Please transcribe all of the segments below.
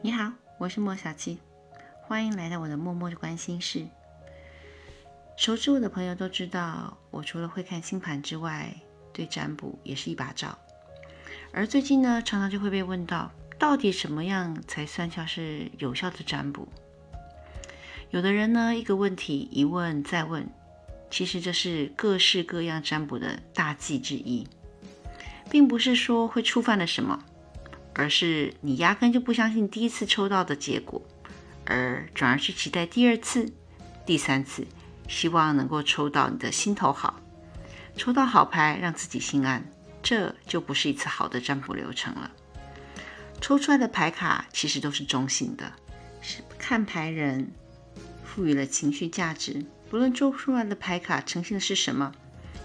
你好，我是莫小七，欢迎来到我的默默的关心室。熟知我的朋友都知道，我除了会看星盘之外，对占卜也是一把照。而最近呢，常常就会被问到，到底什么样才算像是有效的占卜？有的人呢，一个问题一问再问，其实这是各式各样占卜的大忌之一，并不是说会触犯了什么。而是你压根就不相信第一次抽到的结果，而转而去期待第二次、第三次，希望能够抽到你的心头好，抽到好牌让自己心安，这就不是一次好的占卜流程了。抽出来的牌卡其实都是中性的，是看牌人赋予了情绪价值。不论抽出来的牌卡呈现的是什么，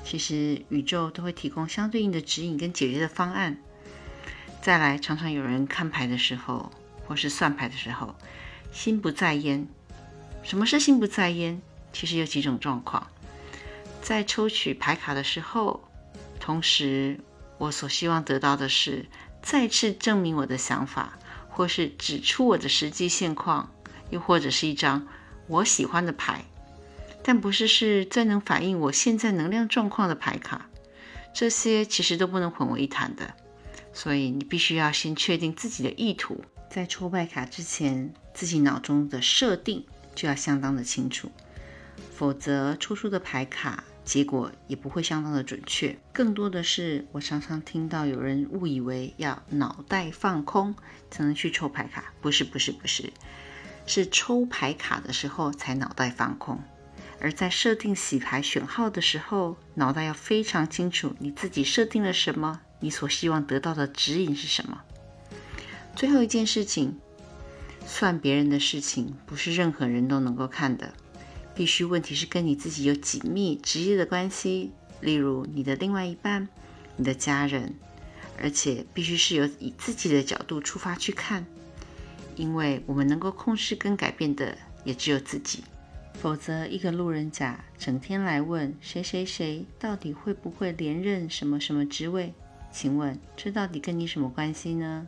其实宇宙都会提供相对应的指引跟解决的方案。再来，常常有人看牌的时候，或是算牌的时候，心不在焉。什么是心不在焉？其实有几种状况。在抽取牌卡的时候，同时我所希望得到的是再次证明我的想法，或是指出我的实际现况，又或者是一张我喜欢的牌，但不是是最能反映我现在能量状况的牌卡。这些其实都不能混为一谈的。所以你必须要先确定自己的意图，在抽牌卡之前，自己脑中的设定就要相当的清楚，否则抽出的牌卡结果也不会相当的准确。更多的是，我常常听到有人误以为要脑袋放空才能去抽牌卡，不是，不是，不是，是抽牌卡的时候才脑袋放空，而在设定洗牌选号的时候，脑袋要非常清楚你自己设定了什么。你所希望得到的指引是什么？最后一件事情，算别人的事情不是任何人都能够看的，必须问题是跟你自己有紧密直接的关系，例如你的另外一半、你的家人，而且必须是由以自己的角度出发去看，因为我们能够控制跟改变的也只有自己，否则一个路人甲整天来问谁谁谁到底会不会连任什么什么职位。请问这到底跟你什么关系呢？